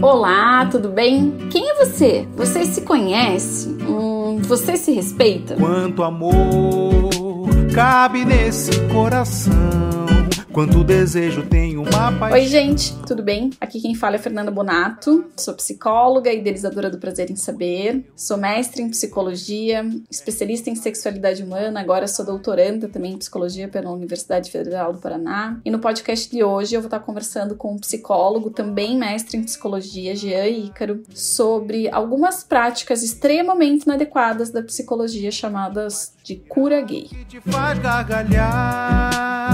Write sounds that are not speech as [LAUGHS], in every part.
Olá, tudo bem? Quem é você? Você se conhece? Hum, você se respeita? Quanto amor cabe nesse coração. Quanto desejo tem uma paixão. Oi, gente, tudo bem? Aqui quem fala é Fernanda Bonato. Sou psicóloga, idealizadora do Prazer em Saber. Sou mestre em psicologia, especialista em sexualidade humana. Agora sou doutoranda também em psicologia pela Universidade Federal do Paraná. E no podcast de hoje eu vou estar conversando com um psicólogo, também mestre em psicologia, Jean Ícaro, sobre algumas práticas extremamente inadequadas da psicologia chamadas de cura gay. Te faz gargalhar.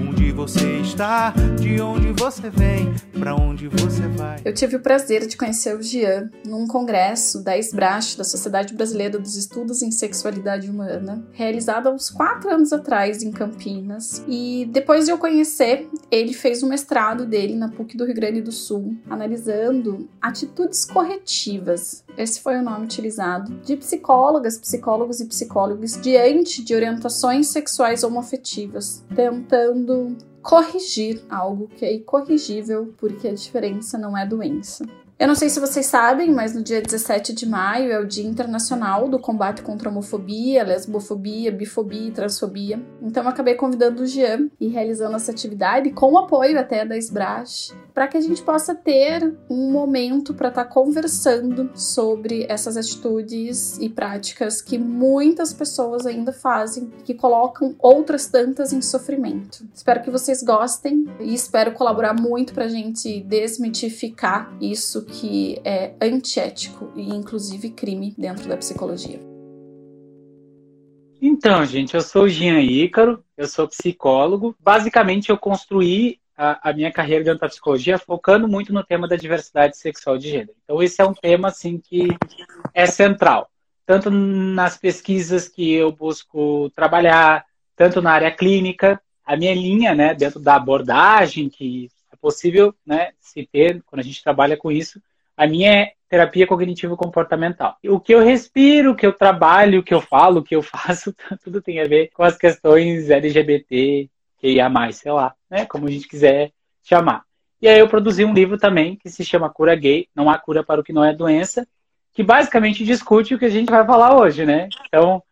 Onde você está, de onde você vem, pra onde você vai. Eu tive o prazer de conhecer o Jean num congresso da SBRASH, da Sociedade Brasileira dos Estudos em Sexualidade Humana, realizado há uns quatro anos atrás em Campinas. E depois de eu conhecer, ele fez o mestrado dele na PUC do Rio Grande do Sul, analisando atitudes corretivas. Esse foi o nome utilizado de psicólogas, psicólogos e psicólogos diante de orientações sexuais homoafetivas, tentando corrigir algo que é incorrigível, porque a diferença não é doença. Eu não sei se vocês sabem, mas no dia 17 de maio é o Dia Internacional do Combate contra a Homofobia, Lesbofobia, Bifobia e Transfobia. Então eu acabei convidando o Jean e realizando essa atividade, com o apoio até da SBRASH, para que a gente possa ter um momento para estar conversando sobre essas atitudes e práticas que muitas pessoas ainda fazem, que colocam outras tantas em sofrimento. Espero que vocês gostem e espero colaborar muito para a gente desmitificar isso que é antiético e inclusive crime dentro da psicologia. Então, gente, eu sou o Jean Ícaro, eu sou psicólogo. Basicamente, eu construí a, a, minha carreira dentro da psicologia focando muito no tema da diversidade sexual de gênero. Então, esse é um tema, assim, que é central. Tanto nas pesquisas que eu busco trabalhar, tanto na área clínica, a minha linha, né, dentro da abordagem que possível, né, se ter quando a gente trabalha com isso, a minha é terapia cognitivo-comportamental. O que eu respiro, o que eu trabalho, o que eu falo, o que eu [LAUGHS] faço, [LAUGHS] tudo tem a ver com as questões LGBT, que ia mais, sei lá, né? Como a gente quiser chamar. E aí eu produzi um livro também que se chama Cura Gay, não há cura para o que não é doença, que basicamente discute o que a gente vai falar hoje, né? Então,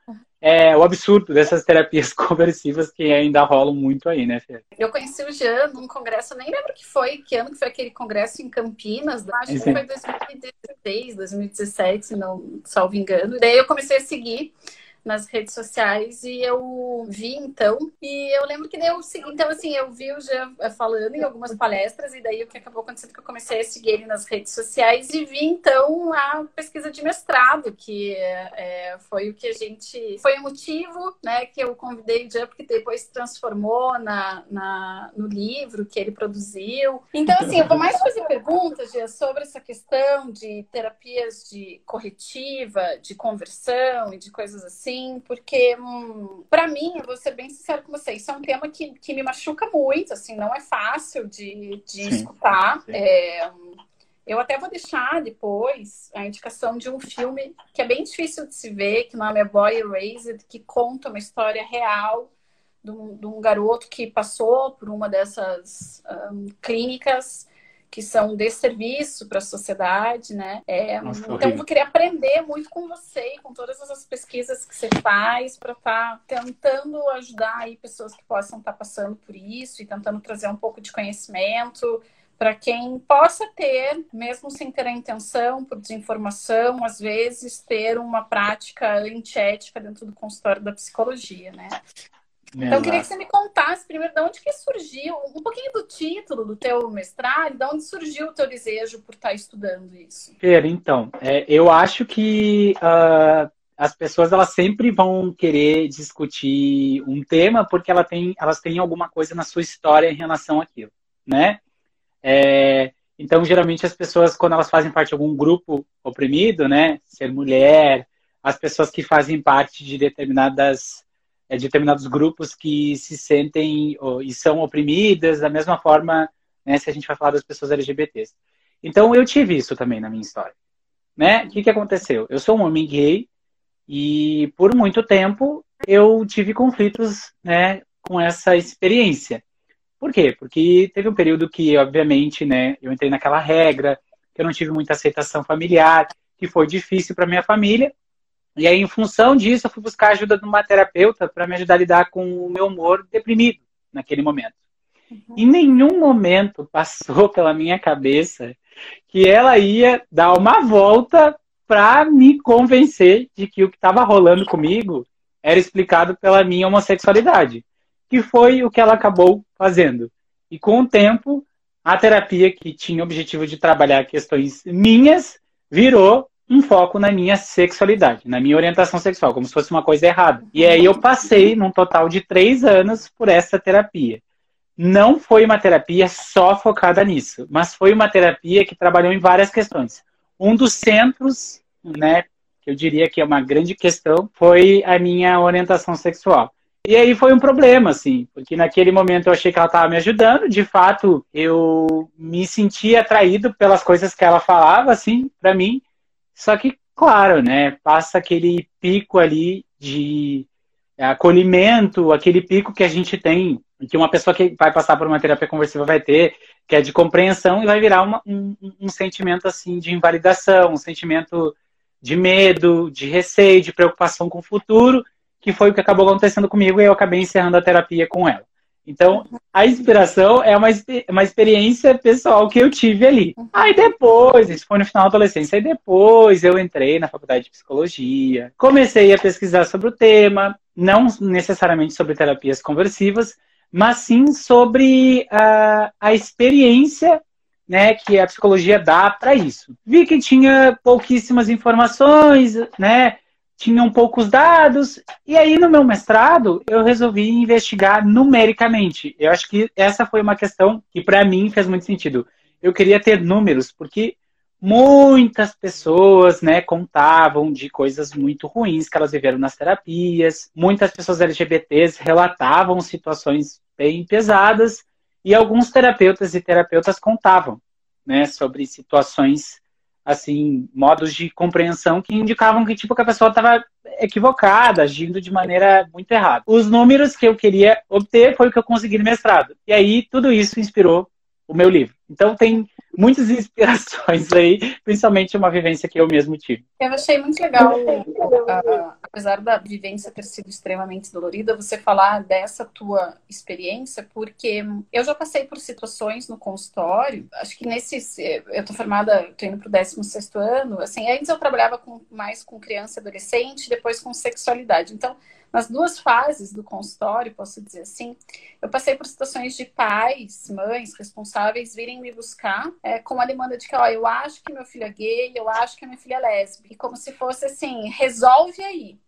é o absurdo dessas terapias [LAUGHS] conversivas que ainda rolam muito aí, né, Fê? Eu conheci o Jean num congresso, nem lembro que foi, que ano que foi aquele congresso em Campinas, acho que foi 2016, 2017, se não salvo engano. Daí eu comecei a seguir nas redes sociais e eu vi então e eu lembro que eu então assim eu vi o Jean eh, falando em algumas palestras e daí o que acabou acontecendo é que eu comecei a seguir ele nas redes sociais e vi então a pesquisa de mestrado que é, foi o que a gente foi o motivo né que eu convidei o Jean porque depois se transformou na, na no livro que ele produziu. Então assim eu vou mais fazer perguntas Jean, sobre essa questão de terapias de corretiva de conversão e de coisas assim assim, porque hum, para mim, eu vou ser bem sincero com vocês, isso é um tema que, que me machuca muito, assim, não é fácil de, de sim, escutar. Sim. É, eu até vou deixar depois a indicação de um filme que é bem difícil de se ver, que o nome é Boy Erased, que conta uma história real de um, de um garoto que passou por uma dessas um, clínicas que são de serviço para a sociedade, né? É, Nossa, então, eu vou querer aprender muito com você e com todas essas pesquisas que você faz para estar tá tentando ajudar aí pessoas que possam estar tá passando por isso e tentando trazer um pouco de conhecimento para quem possa ter, mesmo sem ter a intenção, por desinformação, às vezes ter uma prática antiética dentro do consultório da psicologia, né? Então, eu queria que você me contasse primeiro de onde que surgiu, um pouquinho do título do teu mestrado, de onde surgiu o teu desejo por estar estudando isso. Pedro, então, é, eu acho que uh, as pessoas elas sempre vão querer discutir um tema porque ela tem, elas têm alguma coisa na sua história em relação àquilo, né? É, então, geralmente as pessoas, quando elas fazem parte de algum grupo oprimido, né, ser mulher, as pessoas que fazem parte de determinadas é, determinados grupos que se sentem e são oprimidas da mesma forma, né, se a gente vai falar das pessoas LGBTs. Então eu tive isso também na minha história, né? O que, que aconteceu? Eu sou um homem gay e por muito tempo eu tive conflitos, né, com essa experiência. Por quê? Porque teve um período que, obviamente, né, eu entrei naquela regra que eu não tive muita aceitação familiar, que foi difícil para minha família. E aí, em função disso, eu fui buscar ajuda de uma terapeuta para me ajudar a lidar com o meu humor deprimido naquele momento. Uhum. Em nenhum momento passou [LAUGHS] pela minha cabeça que ela ia dar uma volta para me convencer de que o que estava rolando comigo era explicado pela minha homossexualidade, que foi o que ela acabou fazendo. E com o tempo, a terapia que tinha o objetivo de trabalhar questões minhas virou um foco na minha sexualidade, na minha orientação sexual, como se fosse uma coisa errada. E aí eu passei, num total de três anos, por essa terapia. Não foi uma terapia só focada nisso, mas foi uma terapia que trabalhou em várias questões. Um dos centros, né, que eu diria que é uma grande questão, foi a minha orientação sexual. E aí foi um problema, assim, porque naquele momento eu achei que ela estava me ajudando, de fato eu me sentia atraído pelas coisas que ela falava, assim, para mim, só que, claro, né, passa aquele pico ali de acolhimento, aquele pico que a gente tem, que uma pessoa que vai passar por uma terapia conversiva vai ter, que é de compreensão e vai virar uma, um, um sentimento assim de invalidação, um sentimento de medo, de receio, de preocupação com o futuro, que foi o que acabou acontecendo comigo e eu acabei encerrando a terapia com ela. Então, a inspiração é uma, uma experiência pessoal que eu tive ali. Aí depois, isso foi no final da adolescência, aí depois eu entrei na faculdade de psicologia, comecei a pesquisar sobre o tema, não necessariamente sobre terapias conversivas, mas sim sobre a, a experiência né, que a psicologia dá para isso. Vi que tinha pouquíssimas informações, né, tinham poucos dados, e aí no meu mestrado eu resolvi investigar numericamente. Eu acho que essa foi uma questão que para mim fez muito sentido. Eu queria ter números, porque muitas pessoas, né, contavam de coisas muito ruins que elas viveram nas terapias. Muitas pessoas LGBTs relatavam situações bem pesadas e alguns terapeutas e terapeutas contavam, né, sobre situações assim, modos de compreensão que indicavam que, tipo, que a pessoa estava equivocada, agindo de maneira muito errada. Os números que eu queria obter foi o que eu consegui no mestrado. E aí, tudo isso inspirou o meu livro. Então, tem muitas inspirações aí, principalmente uma vivência que eu mesmo tive. Eu achei muito legal, uh, apesar da vivência ter sido extremamente dolorida, você falar dessa tua experiência, porque eu já passei por situações no consultório, acho que nesse, eu tô formada, tô indo pro 16 ano, assim, antes eu trabalhava com, mais com criança e adolescente, depois com sexualidade. Então, nas duas fases do consultório, posso dizer assim, eu passei por situações de pais, mães responsáveis virem me buscar é, com a demanda de que, ó, eu acho que meu filho é gay, eu acho que minha filha é lésbica, como se fosse assim, resolve aí.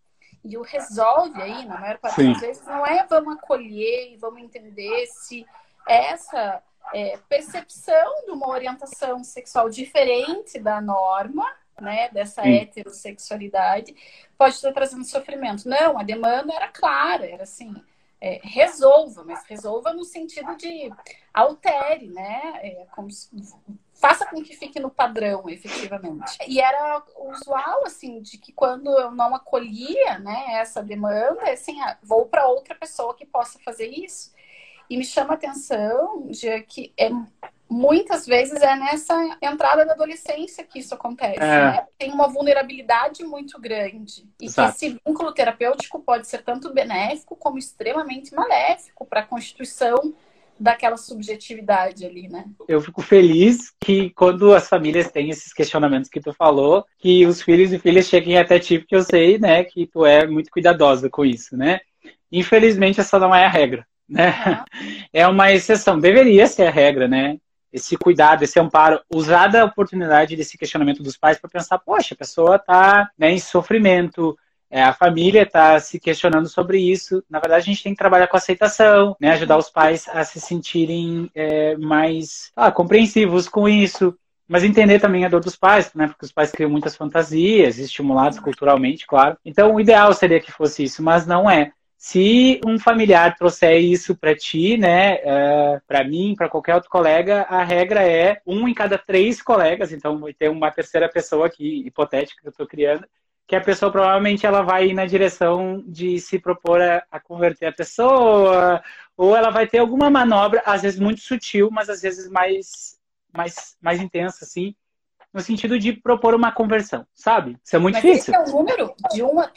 E o resolve aí, na maior parte Sim. das vezes, não é vamos acolher e vamos entender se essa é, percepção de uma orientação sexual diferente da norma né, dessa Sim. heterossexualidade, pode estar trazendo sofrimento. Não, a demanda era clara, era assim, é, resolva, mas resolva no sentido de altere, né? É, se, faça com que fique no padrão, efetivamente. E era usual, assim, de que quando eu não acolhia, né, essa demanda, assim, ah, vou para outra pessoa que possa fazer isso. E me chama a atenção de que é muitas vezes é nessa entrada da adolescência que isso acontece. É. Né? Tem uma vulnerabilidade muito grande. E esse vínculo terapêutico pode ser tanto benéfico como extremamente maléfico para a constituição daquela subjetividade ali, né? Eu fico feliz que quando as famílias têm esses questionamentos que tu falou, que os filhos e filhas cheguem até ti, porque eu sei, né, que tu é muito cuidadosa com isso, né? Infelizmente essa não é a regra, né? Uhum. [LAUGHS] É uma exceção, deveria ser a regra, né? Esse cuidado, esse amparo, usar da oportunidade desse questionamento dos pais para pensar, poxa, a pessoa está né, em sofrimento, é, a família está se questionando sobre isso. Na verdade, a gente tem que trabalhar com aceitação, né, ajudar os pais a se sentirem é, mais ah, compreensivos com isso. Mas entender também a dor dos pais, né? Porque os pais criam muitas fantasias, estimulados culturalmente, claro. Então, o ideal seria que fosse isso, mas não é. Se um familiar trouxer isso para ti, né, uh, é, para mim, para qualquer outro colega, a regra é um em cada três colegas. Então, vai ter uma terceira pessoa aqui, hipotética, que eu estou criando, que a pessoa provavelmente ela vai ir na direção de se propor a, a, converter a pessoa, ou ela vai ter alguma manobra, às vezes muito sutil, mas às vezes mais, mais, mais intensa, assim, no sentido de propor uma conversão, sabe? Isso é muito Mas difícil. Esse é o número de uma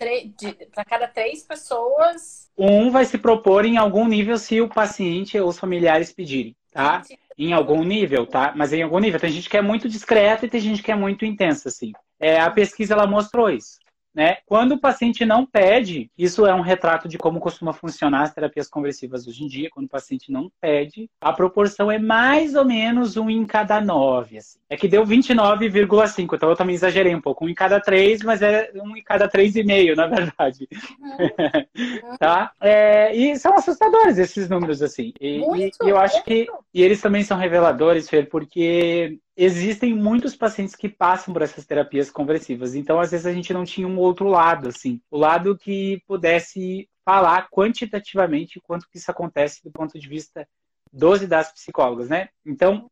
para cada três pessoas. Um vai se propor em algum nível se o paciente ou os familiares pedirem, tá? Em algum nível, tá? Mas em algum nível. Tem gente que é muito discreta e tem gente que é muito intensa, assim. É, a pesquisa ela mostrou isso. Né? Quando o paciente não pede, isso é um retrato de como costuma funcionar as terapias conversivas hoje em dia. Quando o paciente não pede, a proporção é mais ou menos um em cada nove. Assim. É que deu 29,5, então eu também exagerei um pouco. Um em cada três, mas é um em cada três e meio, na verdade. Uhum. [LAUGHS] tá? É, e são assustadores esses números, assim. E, muito, e eu acho que e eles também são reveladores, Fer, porque existem muitos pacientes que passam por essas terapias conversivas. Então, às vezes, a gente não tinha um outro lado, assim. O lado que pudesse falar quantitativamente quanto que isso acontece do ponto de vista dos e das psicólogas, né? Então,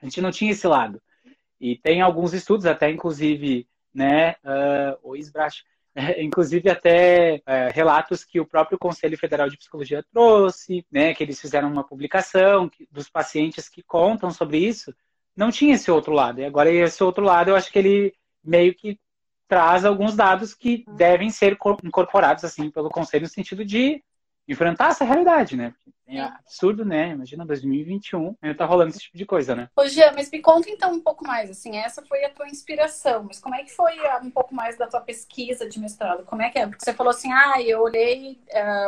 a gente não tinha esse lado. E tem alguns estudos, até inclusive, né, uh, o Isbracho, [LAUGHS] inclusive até uh, relatos que o próprio Conselho Federal de Psicologia trouxe, né, que eles fizeram uma publicação que, dos pacientes que contam sobre isso, não tinha esse outro lado. E agora esse outro lado, eu acho que ele meio que traz alguns dados que devem ser incorporados assim pelo conselho no sentido de enfrentar essa realidade, né? É absurdo, né? Imagina 2021, ainda tá rolando esse tipo de coisa, né? Ô, Jean, mas me conta então um pouco mais, assim, essa foi a tua inspiração, mas como é que foi ah, um pouco mais da tua pesquisa de mestrado? Como é que é? Porque você falou assim, ah, eu olhei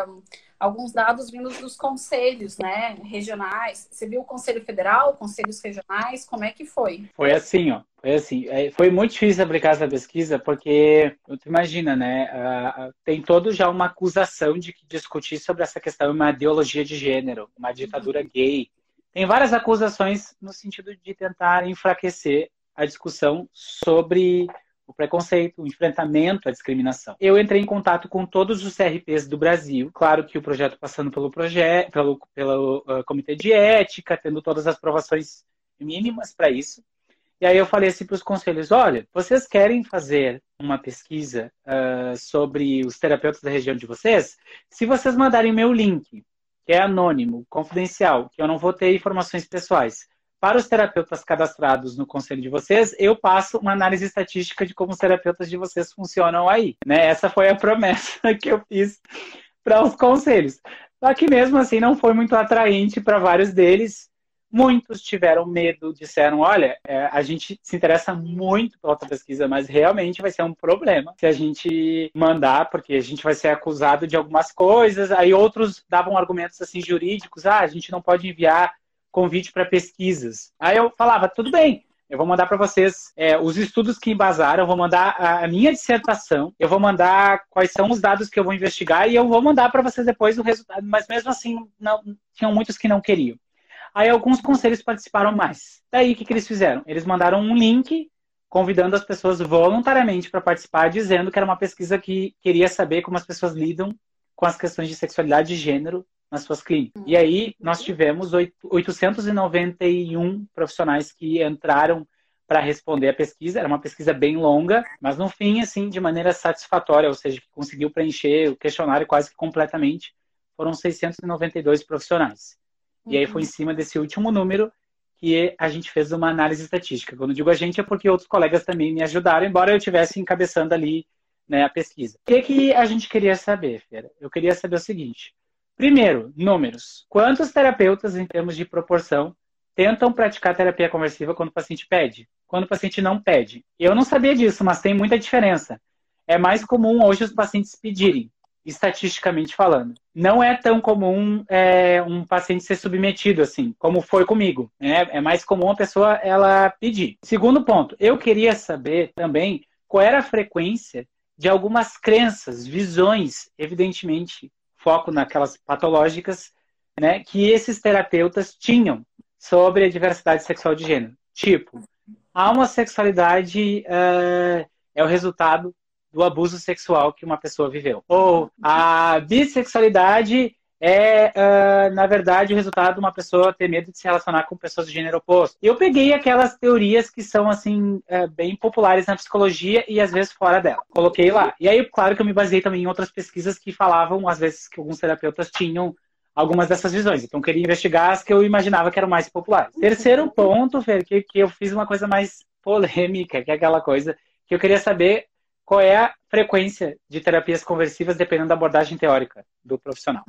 um, alguns dados vindos dos conselhos, né, regionais. Você viu o Conselho Federal, conselhos regionais, como é que foi? Foi assim, ó. Foi assim, é, foi muito difícil aplicar essa pesquisa porque, tu imagina, né, tem todo já uma acusação de que discutir sobre essa questão é uma ideologia de gênero, uma ditadura uhum. gay. Tem várias acusações no sentido de tentar enfraquecer a discussão sobre o preconceito, o enfrentamento à discriminação. Eu entrei em contato com todos os CRPs do Brasil, claro que o projeto passando pelo projeto, pelo, pelo uh, comitê de ética, tendo todas as provações mínimas para isso. E aí eu falei assim para os conselhos: olha, vocês querem fazer uma pesquisa uh, sobre os terapeutas da região de vocês? Se vocês mandarem meu link, que é anônimo, confidencial, que eu não vou ter informações pessoais, para os terapeutas cadastrados no conselho de vocês, eu passo uma análise estatística de como os terapeutas de vocês funcionam aí. Né? Essa foi a [LAUGHS] promessa que eu fiz para os conselhos. Só que mesmo assim não foi muito atraente para vários deles. Muitos tiveram medo, disseram: olha, é, a gente se interessa muito pela tua pesquisa, mas realmente vai ser um problema se a gente mandar, porque a gente vai ser acusado de algumas coisas. Aí outros davam argumentos assim jurídicos: ah, a gente não pode enviar convite para pesquisas. Aí eu falava, tudo bem, eu vou mandar para vocês é, os estudos que embasaram, eu vou mandar a minha dissertação, eu vou mandar quais são os dados que eu vou investigar e eu vou mandar para vocês depois o resultado. Mas mesmo assim, não, tinham muitos que não queriam. Aí alguns conselhos participaram mais. Daí o que, que eles fizeram? Eles mandaram um link convidando as pessoas voluntariamente para participar, dizendo que era uma pesquisa que queria saber como as pessoas lidam com as questões de sexualidade e gênero nas suas clínicas. E aí nós tivemos 891 profissionais que entraram para responder a pesquisa. Era uma pesquisa bem longa, mas no fim, assim, de maneira satisfatória, ou seja, que conseguiu preencher o questionário quase que completamente. Foram 692 profissionais. E aí foi em cima desse último número que a gente fez uma análise estatística. Quando digo a gente é porque outros colegas também me ajudaram, embora eu estivesse encabeçando ali né, a pesquisa. O que, que a gente queria saber, Fera? Eu queria saber o seguinte: Primeiro, números. Quantos terapeutas, em termos de proporção, tentam praticar terapia conversiva quando o paciente pede? Quando o paciente não pede? Eu não sabia disso, mas tem muita diferença. É mais comum hoje os pacientes pedirem, estatisticamente falando. Não é tão comum é, um paciente ser submetido assim, como foi comigo. Né? É mais comum a pessoa ela pedir. Segundo ponto, eu queria saber também qual era a frequência de algumas crenças, visões, evidentemente foco naquelas patológicas, né, que esses terapeutas tinham sobre a diversidade sexual de gênero. Tipo, a homossexualidade uh, é o resultado do abuso sexual que uma pessoa viveu. Ou a bissexualidade é, uh, na verdade, o resultado de uma pessoa ter medo de se relacionar com pessoas de gênero oposto. Eu peguei aquelas teorias que são, assim, uh, bem populares na psicologia e às vezes fora dela. Coloquei lá. E aí, claro que eu me baseei também em outras pesquisas que falavam, às vezes, que alguns terapeutas tinham algumas dessas visões. Então, queria investigar as que eu imaginava que eram mais populares. Terceiro ponto, Fer, que, que eu fiz uma coisa mais polêmica, que é aquela coisa que eu queria saber qual é a frequência de terapias conversivas dependendo da abordagem teórica do profissional.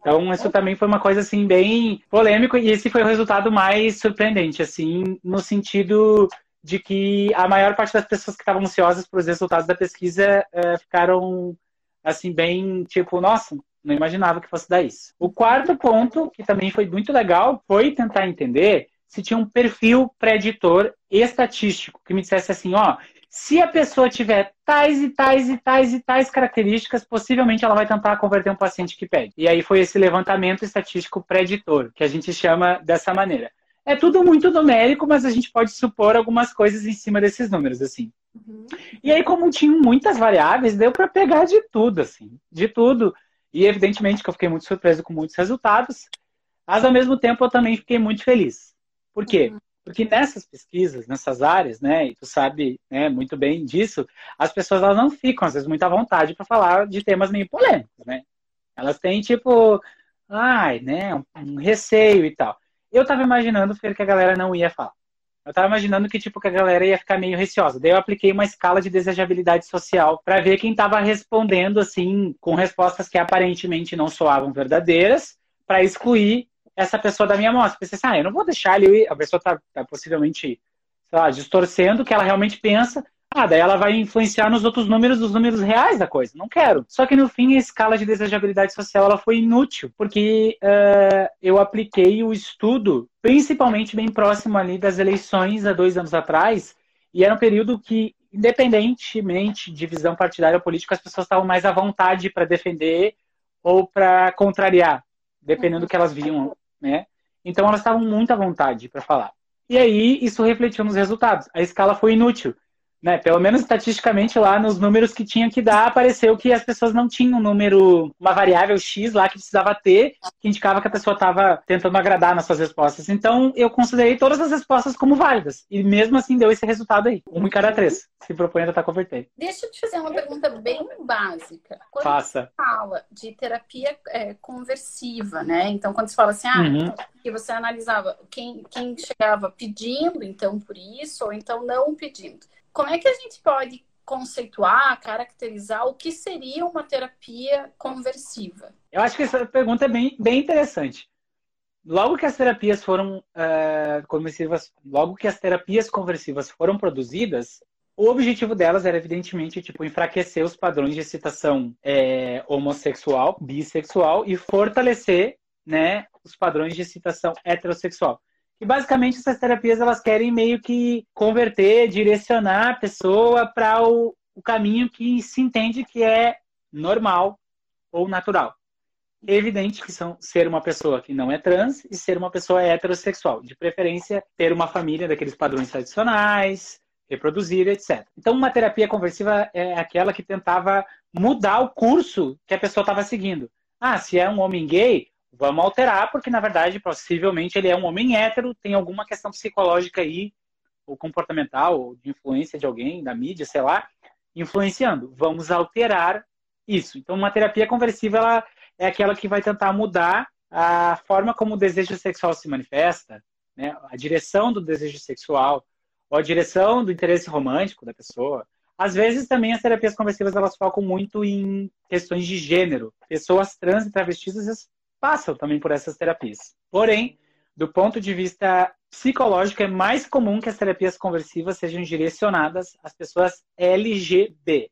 Então, isso também foi uma coisa, assim, bem polêmico e esse foi o resultado mais surpreendente, assim, no sentido de que a maior parte das pessoas que estavam ansiosas para os resultados da pesquisa uh, ficaram, assim, bem, tipo, nossa, não imaginava que fosse dar isso. O quarto ponto, que também foi muito legal, foi tentar entender se tinha um perfil preditor estatístico que me dissesse assim, ó, se a pessoa tiver tais e tais e tais e tais características, possivelmente ela vai tentar converter um paciente que pede. E aí foi esse levantamento estatístico preditor, que a gente chama dessa maneira. É tudo muito numérico, mas a gente pode supor algumas coisas em cima desses números, assim. Uhum. E aí, como tinham muitas variáveis, deu para pegar de tudo, assim, de tudo. E evidentemente que eu fiquei muito surpreso com muitos resultados, mas ao mesmo tempo eu também fiquei muito feliz. Por quê? Uhum. Porque nessas pesquisas, nessas áreas, né, e tu sabe né, muito bem disso, as pessoas elas não ficam, às vezes, muito à vontade para falar de temas meio polêmicos, né? Elas têm, tipo, ai, né, um, um receio e tal. Eu tava imaginando, Fer, que a galera não ia falar. Eu tava imaginando que, tipo, que a galera ia ficar meio receosa. Daí eu apliquei uma escala de desejabilidade social para ver quem tava respondendo, assim, com respostas que aparentemente não soavam verdadeiras, para excluir essa pessoa da minha amostra. Pensei assim, ah, eu não vou deixar ele, a pessoa tá, tá possivelmente, sei lá, distorcendo o que ela realmente pensa, ah, daí ela vai influenciar nos outros números, dos números reais da coisa. Não quero. Só que no fim a escala de desejabilidade social ela foi inútil, porque uh, eu apliquei o estudo, principalmente bem próximo ali das eleições há dois anos atrás, e era um período que, independentemente de visão partidária ou política, as pessoas estavam mais à vontade para defender ou para contrariar, dependendo do que elas viam, né? Então elas estavam muito à vontade para falar. E aí isso refletiu nos resultados. A escala foi inútil né, pelo menos estatisticamente lá nos números que tinha que dar, apareceu que as pessoas não tinham um número, uma variável X lá que precisava ter, que indicava que a pessoa estava tentando agradar nas suas respostas. Então, eu considerei todas as respostas como válidas. E mesmo assim deu esse resultado aí. Um em cada três. Se propõe a tentar converter. Deixa eu te fazer uma pergunta bem básica. Quando Faça. você fala de terapia é, conversiva, né? Então, quando você fala assim, ah, uhum. que você analisava quem, quem chegava pedindo, então, por isso, ou então não pedindo como é que a gente pode conceituar, caracterizar o que seria uma terapia conversiva? Eu acho que essa pergunta é bem, bem interessante. Logo que as terapias foram uh, conversivas, logo que as terapias conversivas foram produzidas, o objetivo delas era evidentemente tipo enfraquecer os padrões de excitação é, homossexual, bissexual e fortalecer, né, os padrões de excitação heterossexual. E basicamente essas terapias elas querem meio que converter, direcionar a pessoa para o, o caminho que se entende que é normal ou natural. É evidente que são ser uma pessoa que não é trans e ser uma pessoa heterossexual, de preferência ter uma família daqueles padrões tradicionais, reproduzir, etc. Então, uma terapia conversiva é aquela que tentava mudar o curso que a pessoa estava seguindo. Ah, se é um homem gay, vamos alterar, porque na verdade, possivelmente, ele é um homem hétero, tem alguma questão psicológica aí, ou comportamental, ou de influência de alguém, da mídia, sei lá, influenciando. Vamos alterar isso. Então, uma terapia conversiva ela é aquela que vai tentar mudar a forma como o desejo sexual se manifesta, né? a direção do desejo sexual, ou a direção do interesse romântico da pessoa. Às vezes também as terapias conversivas elas focam muito em questões de gênero. Pessoas trans e travestis passam também por essas terapias. Porém, do ponto de vista psicológico, é mais comum que as terapias conversivas sejam direcionadas às pessoas LGB.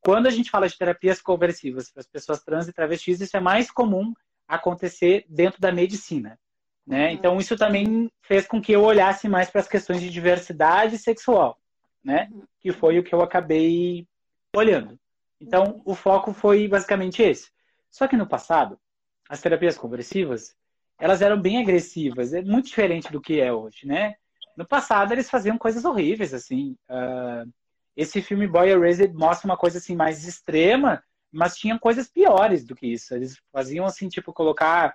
Quando a gente fala de terapias conversivas para as pessoas trans e travestis, isso é mais comum acontecer dentro da medicina. Né? Uhum. Então, isso também fez com que eu olhasse mais para as questões de diversidade sexual, né? Uhum. que foi o que eu acabei olhando. Então, o foco foi basicamente esse. Só que no passado, as terapias conversivas, elas eram bem agressivas, é muito diferente do que é hoje, né? No passado eles faziam coisas horríveis, assim. Uh, esse filme Boy Erased mostra uma coisa assim mais extrema, mas tinha coisas piores do que isso. Eles faziam assim, tipo, colocar,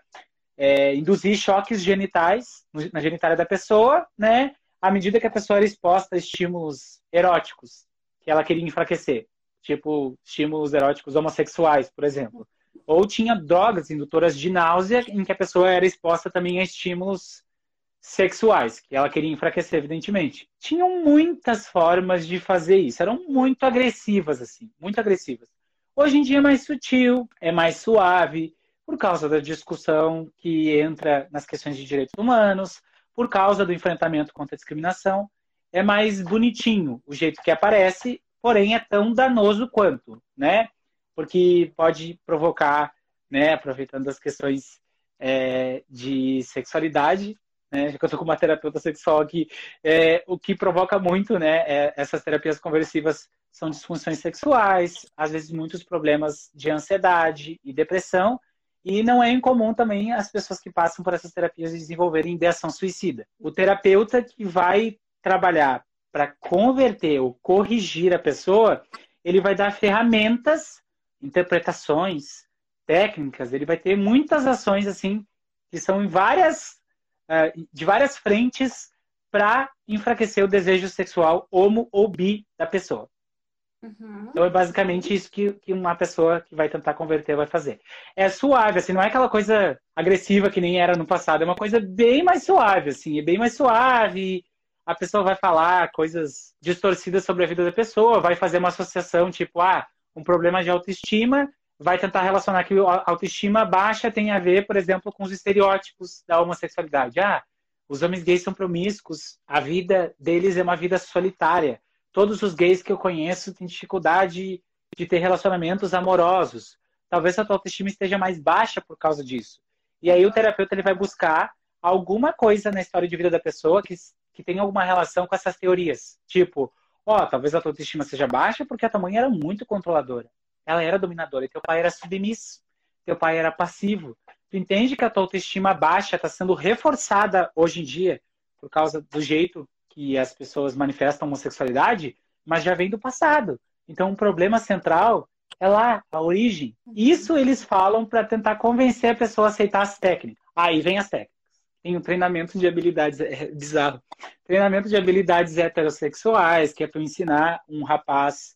é, induzir choques genitais na genitália da pessoa, né? À medida que a pessoa era exposta a estímulos eróticos que ela queria enfraquecer, tipo estímulos eróticos homossexuais, por exemplo. Ou tinha drogas indutoras de náusea, em que a pessoa era exposta também a estímulos sexuais, que ela queria enfraquecer, evidentemente. Tinham muitas formas de fazer isso, eram muito agressivas, assim, muito agressivas. Hoje em dia é mais sutil, é mais suave, por causa da discussão que entra nas questões de direitos humanos, por causa do enfrentamento contra a discriminação. É mais bonitinho o jeito que aparece, porém é tão danoso quanto, né? Porque pode provocar, né, aproveitando as questões é, de sexualidade, né, que eu estou com uma terapeuta sexual aqui, é, o que provoca muito, né, é, essas terapias conversivas são disfunções sexuais, às vezes muitos problemas de ansiedade e depressão, e não é incomum também as pessoas que passam por essas terapias desenvolverem ideação suicida. O terapeuta que vai trabalhar para converter ou corrigir a pessoa, ele vai dar ferramentas, interpretações, técnicas, ele vai ter muitas ações assim que são em várias eh, de várias frentes para enfraquecer o desejo sexual homo ou bi da pessoa. Uhum. Então é basicamente isso que, que uma pessoa que vai tentar converter vai fazer. É suave, assim, não é aquela coisa agressiva que nem era no passado, é uma coisa bem mais suave, assim, é bem mais suave. A pessoa vai falar coisas distorcidas sobre a vida da pessoa, vai fazer uma associação, tipo, ah, um problema de autoestima vai tentar relacionar que a autoestima baixa tem a ver, por exemplo, com os estereótipos da homossexualidade. Ah, os homens gays são promíscuos, a vida deles é uma vida solitária. Todos os gays que eu conheço têm dificuldade de ter relacionamentos amorosos. Talvez a tua autoestima esteja mais baixa por causa disso. E aí o terapeuta ele vai buscar alguma coisa na história de vida da pessoa que, que tem alguma relação com essas teorias. Tipo, ó, talvez a tua autoestima seja baixa porque a tua mãe era muito controladora ela era dominadora e teu pai era submisso, teu pai era passivo. Tu entende que a tua autoestima baixa está sendo reforçada hoje em dia por causa do jeito que as pessoas manifestam homossexualidade, mas já vem do passado. Então, o problema central é lá, a origem. Isso eles falam para tentar convencer a pessoa a aceitar as técnicas. Aí vem as técnicas. Tem um treinamento de habilidades, é bizarro. Treinamento de habilidades heterossexuais, que é para ensinar um rapaz,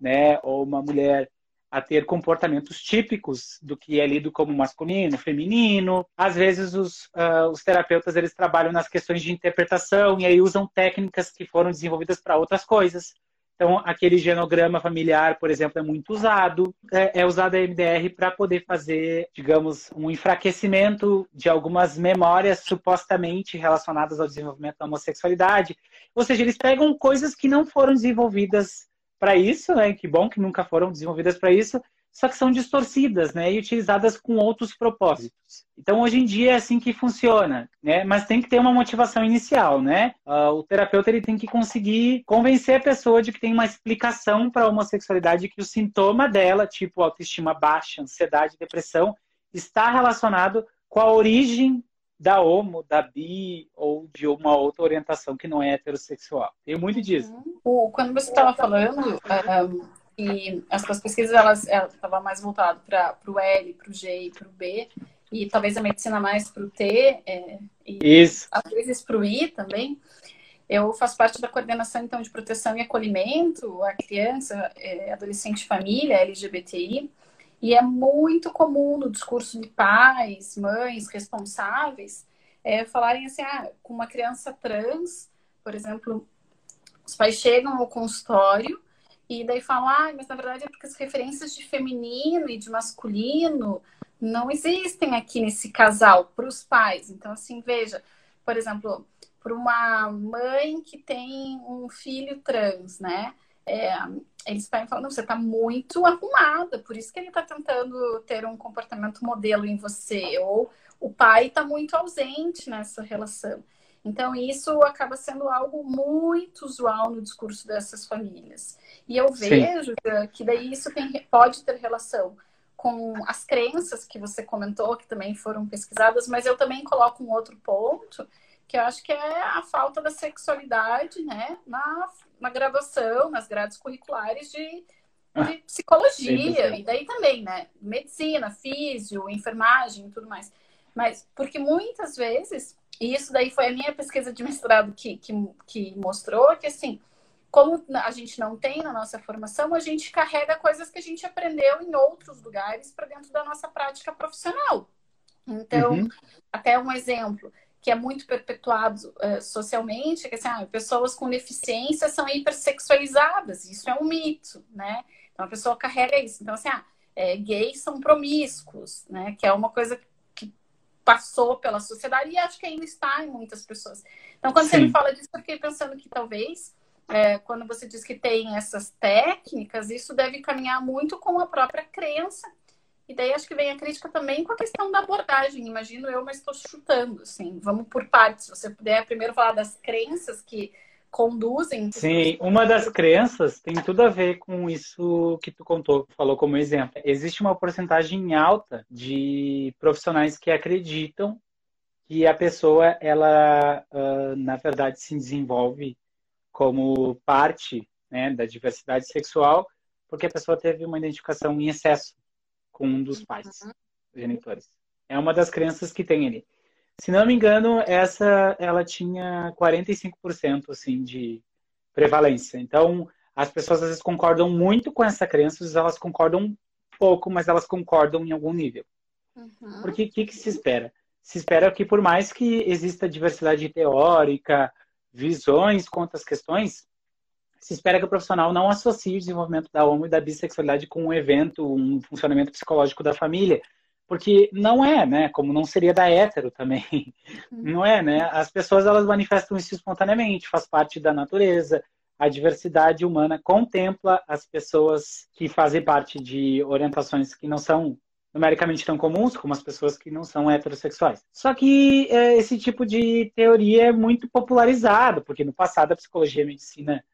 né, ou uma mulher a ter comportamentos típicos do que é lido como masculino, feminino. Às vezes os, uh, os terapeutas eles trabalham nas questões de interpretação e aí usam técnicas que foram desenvolvidas para outras coisas. Então, aquele genograma familiar, por exemplo, é muito usado. É, é usado a MDR para poder fazer, digamos, um enfraquecimento de algumas memórias supostamente relacionadas ao desenvolvimento da homossexualidade. Ou seja, eles pegam coisas que não foram desenvolvidas para isso, né? Que bom que nunca foram desenvolvidas para isso, só que são distorcidas, né? E utilizadas com outros propósitos. Então, hoje em dia é assim que funciona, né? Mas tem que ter uma motivação inicial, né? Uh, o terapeuta ele tem que conseguir convencer a pessoa de que tem uma explicação para a homossexualidade, que o sintoma dela, tipo autoestima baixa, ansiedade, depressão, está relacionado com a origem da homo, da bi ou de uma outra orientação que não é heterossexual. Tem muito disso. Uhum. Quando você estava falando um, e as suas pesquisas elas estavam mais voltado para o L, para o G e para o B e talvez a medicina mais para o T é, e Isso. às vezes para o I também. Eu faço parte da coordenação então de proteção e acolhimento à criança, é, adolescente, família LGBTI. E é muito comum no discurso de pais, mães responsáveis é, falarem assim, ah, com uma criança trans, por exemplo, os pais chegam ao consultório e daí falam, ah, mas na verdade é porque as referências de feminino e de masculino não existem aqui nesse casal para os pais. Então, assim, veja, por exemplo, para uma mãe que tem um filho trans, né? É, eles podem falar, não, você está muito arrumada, por isso que ele está tentando ter um comportamento modelo em você, ou o pai está muito ausente nessa relação. Então, isso acaba sendo algo muito usual no discurso dessas famílias. E eu vejo Sim. que daí isso tem, pode ter relação com as crenças que você comentou, que também foram pesquisadas, mas eu também coloco um outro ponto, que eu acho que é a falta da sexualidade, né, na, na graduação, nas grades curriculares de, de ah, psicologia, e daí também, né, medicina, físio, enfermagem e tudo mais. Mas, porque muitas vezes, e isso daí foi a minha pesquisa de mestrado que, que, que mostrou que, assim, como a gente não tem na nossa formação, a gente carrega coisas que a gente aprendeu em outros lugares para dentro da nossa prática profissional. Então, uhum. até um exemplo, que é muito perpetuado uh, socialmente, que assim, ah, pessoas com deficiência são hipersexualizadas. Isso é um mito, né? Então a pessoa carrega isso. Então, assim, ah, é, gays são promíscuos, né? Que é uma coisa que passou pela sociedade e acho que ainda está em muitas pessoas. Então, quando Sim. você me fala disso, eu fiquei pensando que talvez, é, quando você diz que tem essas técnicas, isso deve caminhar muito com a própria crença e daí acho que vem a crítica também com a questão da abordagem, imagino eu, mas estou chutando, assim. Vamos por partes. Se você puder primeiro falar das crenças que conduzem. Sim, uma das crenças tem tudo a ver com isso que tu contou, falou como exemplo. Existe uma porcentagem alta de profissionais que acreditam que a pessoa, ela, uh, na verdade, se desenvolve como parte né, da diversidade sexual porque a pessoa teve uma identificação em excesso com um dos pais uhum. genitores. É uma das crenças que tem ali. Se não me engano, essa ela tinha 45% assim de prevalência. Então, as pessoas às vezes concordam muito com essa crença, elas concordam pouco, mas elas concordam em algum nível. Uhum. Porque o que, que se espera? Se espera que por mais que exista diversidade teórica, visões quanto às questões, se espera que o profissional não associe o desenvolvimento da homo e da bissexualidade com um evento, um funcionamento psicológico da família. Porque não é, né? Como não seria da hétero também. Uhum. Não é, né? As pessoas elas manifestam isso espontaneamente, faz parte da natureza. A diversidade humana contempla as pessoas que fazem parte de orientações que não são numericamente tão comuns como as pessoas que não são heterossexuais. Só que é, esse tipo de teoria é muito popularizado, porque no passado a psicologia e a medicina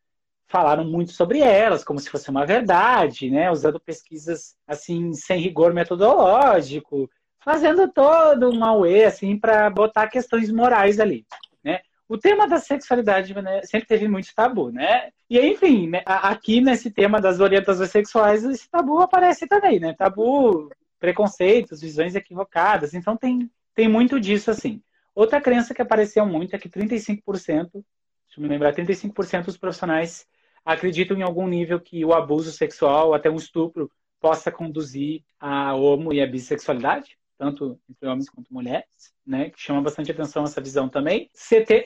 falaram muito sobre elas, como se fosse uma verdade, né? Usando pesquisas assim sem rigor metodológico, fazendo todo um auê assim para botar questões morais ali, né? O tema da sexualidade né, sempre teve muito tabu, né? E enfim, né, aqui nesse tema das orientações sexuais, esse tabu aparece também, né? Tabu, preconceitos, visões equivocadas. Então tem, tem muito disso assim. Outra crença que apareceu muito é que 35%, deixa eu me lembrar, 35% dos profissionais acreditam em algum nível que o abuso sexual, até um estupro, possa conduzir a homo e a bissexualidade, tanto entre homens quanto mulheres, né? Que chama bastante atenção essa visão também.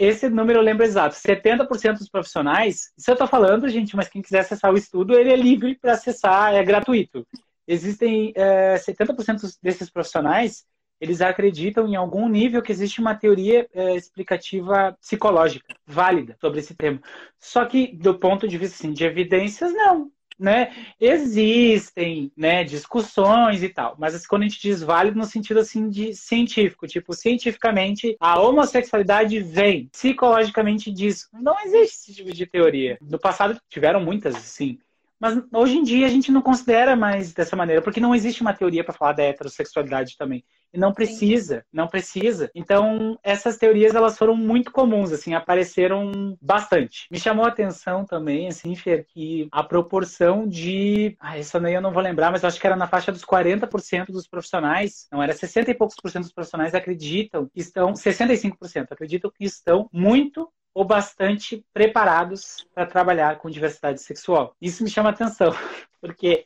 Esse número eu lembro exato. 70% dos profissionais, isso eu tô falando, gente, mas quem quiser acessar o estudo, ele é livre para acessar, é gratuito. Existem é, 70% desses profissionais eles acreditam em algum nível que existe uma teoria é, explicativa psicológica válida sobre esse tema. Só que, do ponto de vista assim, de evidências, não. Né? Existem né, discussões e tal, mas assim, quando a gente diz válido no sentido assim de científico, tipo, cientificamente a homossexualidade vem psicologicamente disso. Não existe esse tipo de teoria. No passado tiveram muitas, sim. Mas hoje em dia a gente não considera mais dessa maneira, porque não existe uma teoria para falar da heterossexualidade também. E não precisa, Sim. não precisa. Então, essas teorias elas foram muito comuns, assim, apareceram bastante. Me chamou a atenção também, assim, Fer, que a proporção de. Ah, essa daí eu não vou lembrar, mas acho que era na faixa dos 40% dos profissionais, não, era 60 e poucos por cento dos profissionais acreditam que estão, 65% acreditam que estão muito ou bastante preparados para trabalhar com diversidade sexual. Isso me chama atenção, [LAUGHS] porque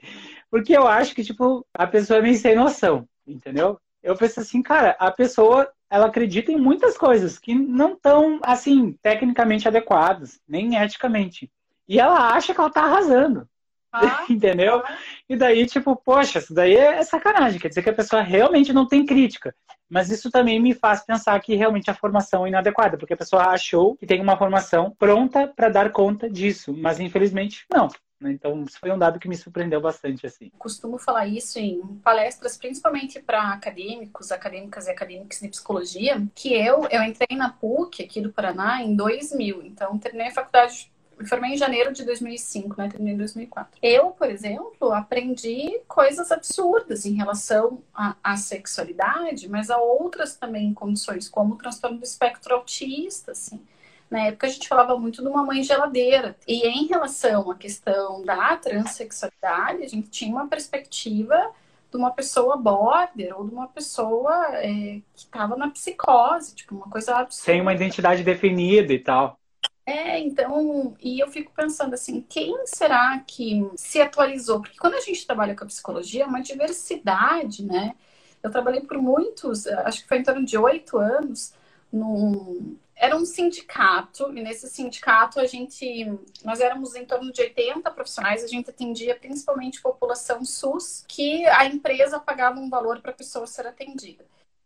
porque eu acho que tipo a pessoa é meio sem noção, entendeu? Eu penso assim, cara, a pessoa ela acredita em muitas coisas que não estão assim tecnicamente adequadas, nem eticamente. E ela acha que ela tá arrasando. Ah, [LAUGHS] entendeu? Ah. E daí, tipo, poxa, isso daí é sacanagem. Quer dizer que a pessoa realmente não tem crítica. Mas isso também me faz pensar que realmente a formação é inadequada, porque a pessoa achou que tem uma formação pronta para dar conta disso, mas infelizmente não. Né? Então, isso foi um dado que me surpreendeu bastante. assim. Costumo falar isso em palestras, principalmente para acadêmicos, acadêmicas e acadêmicos de psicologia, que eu, eu entrei na PUC aqui do Paraná em 2000. Então, terminei a faculdade me formei em janeiro de 2005, né? Terminei em 2004. Eu, por exemplo, aprendi coisas absurdas em relação à, sexualidade, mas a outras também condições, como o transtorno do espectro autista, assim. Na época a gente falava muito de uma mãe geladeira. E em relação à questão da transexualidade, a gente tinha uma perspectiva de uma pessoa border ou de uma pessoa é, que estava na psicose, tipo, uma coisa absurda. Sem uma identidade definida e tal. É, então, e eu fico pensando assim, quem será que se atualizou? Porque quando a gente trabalha com a psicologia, é uma diversidade, né? Eu trabalhei por muitos, acho que foi em torno de oito anos, num, era um sindicato, e nesse sindicato a gente, nós éramos em torno de 80 profissionais, a gente atendia principalmente população SUS, que a empresa pagava um valor para a pessoa ser atendida.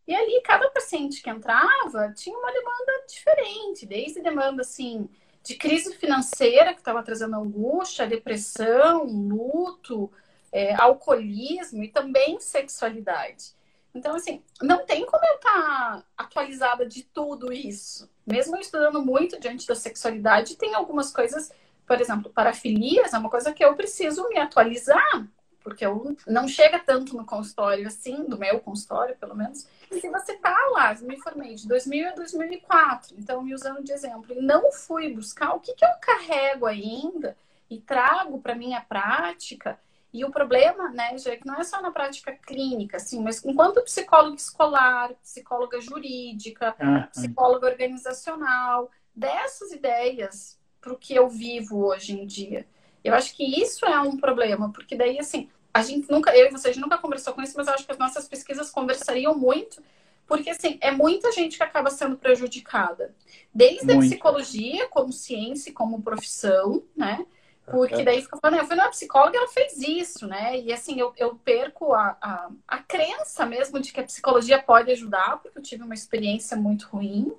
E ali, cada paciente que entrava tinha uma demanda diferente, desde demanda, assim, de crise financeira, que estava trazendo angústia, depressão, luto, é, alcoolismo e também sexualidade. Então, assim, não tem como eu estar tá atualizada de tudo isso. Mesmo estudando muito diante da sexualidade, tem algumas coisas, por exemplo, parafilias é uma coisa que eu preciso me atualizar, porque eu não chega tanto no consultório assim, do meu consultório, pelo menos. E se você tá lá, me formei de 2000 a 2004, então me usando de exemplo, e não fui buscar o que, que eu carrego ainda e trago para minha prática e o problema, né, já é que não é só na prática clínica, assim, mas enquanto psicóloga escolar, psicóloga jurídica, psicóloga organizacional, dessas ideias para o que eu vivo hoje em dia. Eu acho que isso é um problema, porque daí, assim, a gente nunca, eu e vocês nunca conversou com isso, mas eu acho que as nossas pesquisas conversariam muito, porque, assim, é muita gente que acaba sendo prejudicada. Desde muito. a psicologia como ciência, como profissão, né? Porque daí fica falando, eu fui numa psicóloga ela fez isso, né? E assim, eu, eu perco a, a, a crença mesmo de que a psicologia pode ajudar, porque eu tive uma experiência muito ruim.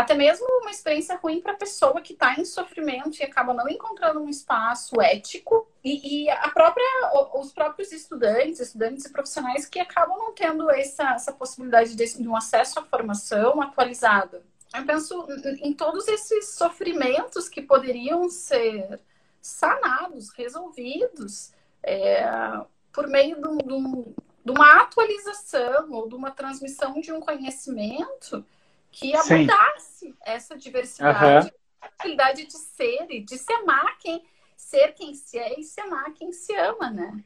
Até mesmo uma experiência ruim para a pessoa que está em sofrimento e acaba não encontrando um espaço ético. E, e, a própria, os próprios estudantes, estudantes e profissionais que acabam não tendo essa, essa possibilidade de, de um acesso à formação atualizada. Eu penso em todos esses sofrimentos que poderiam ser sanados, resolvidos, é, por meio de, de, de, uma atualização ou de uma transmissão de um conhecimento que abordasse Sim. essa diversidade, uhum. a possibilidade de ser e de se amar quem ser quem se é e se amar quem se ama, né?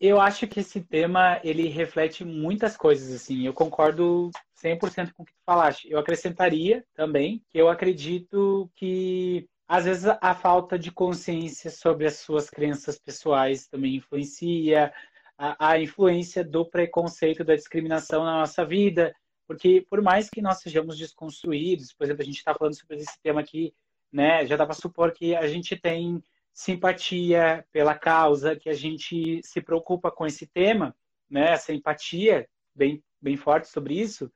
Eu acho que esse tema ele reflete muitas coisas assim. Eu concordo 100% com o que tu falaste. Eu acrescentaria também que eu acredito que às vezes a falta de consciência sobre as suas crenças pessoais também influencia, a, a, influência do preconceito, da discriminação na nossa vida, porque por mais que nós sejamos desconstruídos, por exemplo, a gente está falando sobre esse tema aqui, né, já dá para supor que a gente tem simpatia pela causa, que a gente se preocupa com esse tema, né, essa empatia bem, bem forte sobre isso,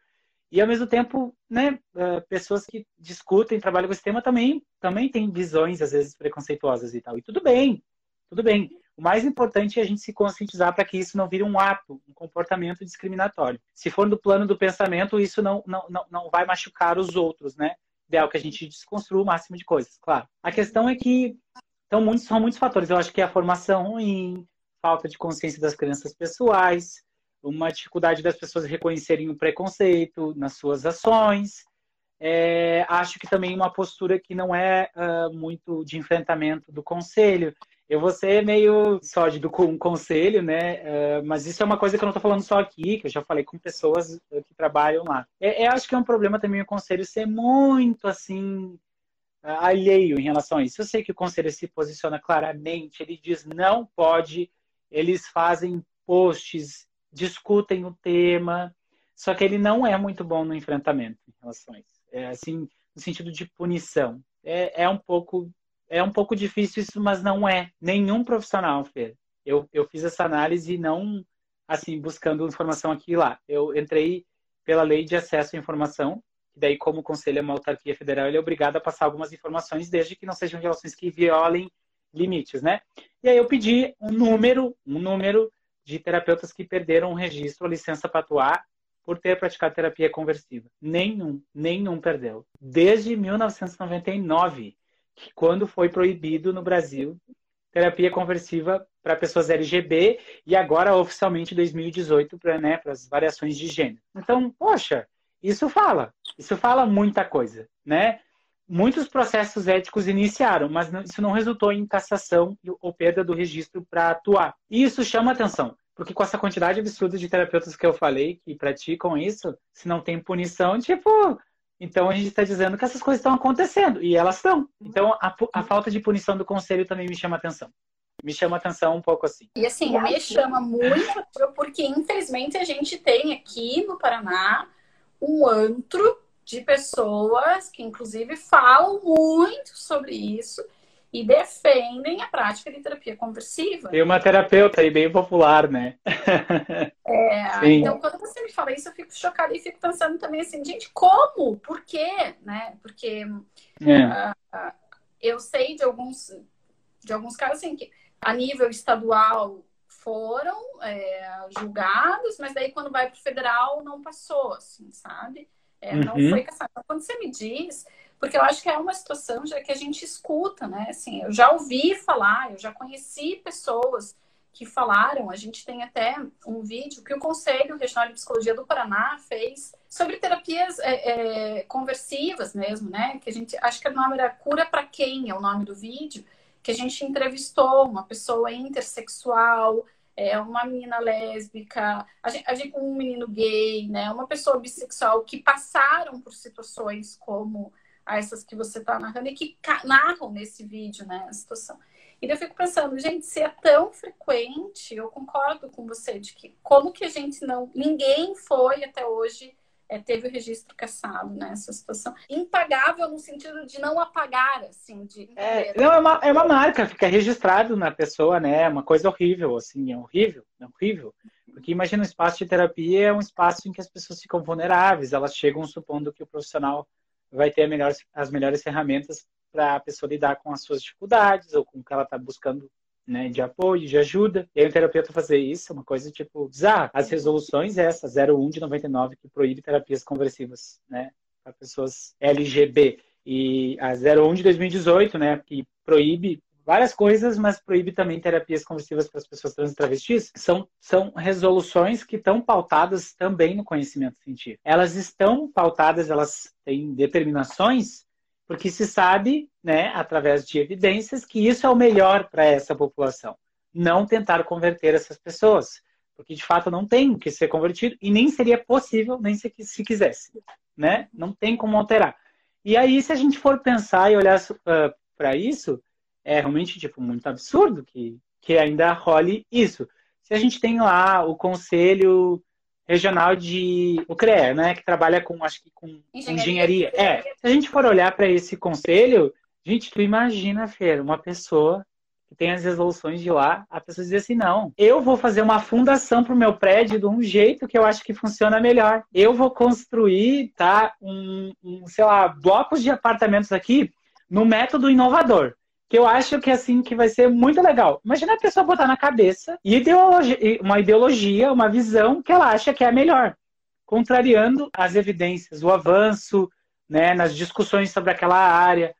e ao mesmo tempo, né, eh, pessoas que discutem, trabalham com esse tema também, também têm visões às vezes preconceituosas e tal. E tudo bem, tudo bem. O mais importante é a gente se conscientizar para que isso não vire um ato, um comportamento discriminatório. Se for do plano do pensamento, isso não, não, não, não vai machucar os outros, né? Ideal que a gente desconstrua o máximo de coisas, claro. A questão é que então, muitos, são muitos fatores. Eu acho que é a formação ruim, falta de consciência das crenças pessoais, uma dificuldade das pessoas reconhecerem o preconceito nas suas ações. É, acho que também uma postura que não é uh, muito de enfrentamento do conselho. Eu vou ser meio sólido com um conselho, né? Uh, mas isso é uma coisa que eu não estou falando só aqui, que eu já falei com pessoas que trabalham lá. É, é, acho que é um problema também o conselho ser muito assim alheio em relação a isso. Eu sei que o conselho se posiciona claramente, ele diz não pode, eles fazem posts discutem o tema, só que ele não é muito bom no enfrentamento em relação a isso. É assim, no sentido de punição. É, é um pouco é um pouco difícil isso, mas não é. Nenhum profissional, Fer. Eu, eu fiz essa análise não assim buscando informação aqui e lá. Eu entrei pela lei de acesso à informação, daí como o conselho é uma autarquia federal, ele é obrigado a passar algumas informações desde que não sejam relações que violem limites, né? E aí eu pedi um número, um número de terapeutas que perderam o registro, a licença para atuar, por ter praticado terapia conversiva. Nenhum, nenhum perdeu. Desde 1999, que quando foi proibido no Brasil terapia conversiva para pessoas LGB e agora oficialmente 2018 para né, as variações de gênero. Então, poxa, isso fala, isso fala muita coisa, né? Muitos processos éticos iniciaram, mas isso não resultou em cassação ou perda do registro para atuar. E isso chama atenção, porque com essa quantidade absurda de terapeutas que eu falei que praticam isso, se não tem punição, tipo, então a gente está dizendo que essas coisas estão acontecendo e elas estão. Então a, a, falta de punição do conselho também me chama atenção. Me chama atenção um pouco assim. E assim, me chama muito porque infelizmente a gente tem aqui no Paraná um antro de pessoas que, inclusive, falam muito sobre isso e defendem a prática de terapia conversiva. Tem uma terapeuta aí bem popular, né? [LAUGHS] é, então, quando você me fala isso, eu fico chocada e fico pensando também assim, gente, como? Por quê? Né? Porque é. uh, uh, eu sei de alguns, de alguns casos assim, que a nível estadual foram é, julgados, mas daí quando vai para o federal não passou, assim, sabe? É, não uhum. foi caçado. Então, quando você me diz porque eu acho que é uma situação já que a gente escuta, né? Assim, eu já ouvi falar, eu já conheci pessoas que falaram, a gente tem até um vídeo que o Conselho Regional de Psicologia do Paraná fez sobre terapias é, é, conversivas mesmo, né? Que a gente, acho que o nome era Cura para Quem, é o nome do vídeo, que a gente entrevistou uma pessoa intersexual, é, uma menina lésbica, a gente, a gente, um menino gay, né? Uma pessoa bissexual que passaram por situações como a essas que você está narrando e que narram nesse vídeo, né, a situação. E eu fico pensando, gente, se é tão frequente, eu concordo com você de que como que a gente não, ninguém foi até hoje é, teve o registro caçado nessa né, situação. Impagável no sentido de não apagar, assim, de. É, não, é uma, é uma marca, fica registrado na pessoa, né? É uma coisa horrível, assim, é horrível, é horrível. Porque imagina um espaço de terapia é um espaço em que as pessoas ficam vulneráveis, elas chegam supondo que o profissional vai ter melhores, as melhores ferramentas para a pessoa lidar com as suas dificuldades ou com o que ela está buscando né, de apoio, de ajuda. E aí o terapeuta fazer isso é uma coisa tipo bizarra. As resoluções é essa, 01 de 99, que proíbe terapias conversivas, né, para pessoas LGB. E a 01 de 2018, né, que proíbe várias coisas, mas proíbe também terapias conversivas para as pessoas trans e travestis, são, são resoluções que estão pautadas também no conhecimento científico. Elas estão pautadas, elas têm determinações, porque se sabe, né, através de evidências, que isso é o melhor para essa população. Não tentar converter essas pessoas, porque de fato não tem que ser convertido e nem seria possível, nem se, se quisesse, né? Não tem como alterar. E aí, se a gente for pensar e olhar uh, para isso, é realmente tipo muito absurdo que, que ainda role isso. Se a gente tem lá o Conselho Regional de o CREA, né, que trabalha com acho que com engenharia. engenharia. É, se a gente for olhar para esse conselho, gente, tu imagina, Fer, uma pessoa que tem as resoluções de lá, a pessoa diz assim: não, eu vou fazer uma fundação para o meu prédio de um jeito que eu acho que funciona melhor. Eu vou construir, tá, um, um sei lá, blocos de apartamentos aqui no método inovador que eu acho que assim que vai ser muito legal. Imagina a pessoa botar na cabeça ideologia, uma ideologia, uma visão que ela acha que é a melhor, contrariando as evidências, o avanço, né, nas discussões sobre aquela área.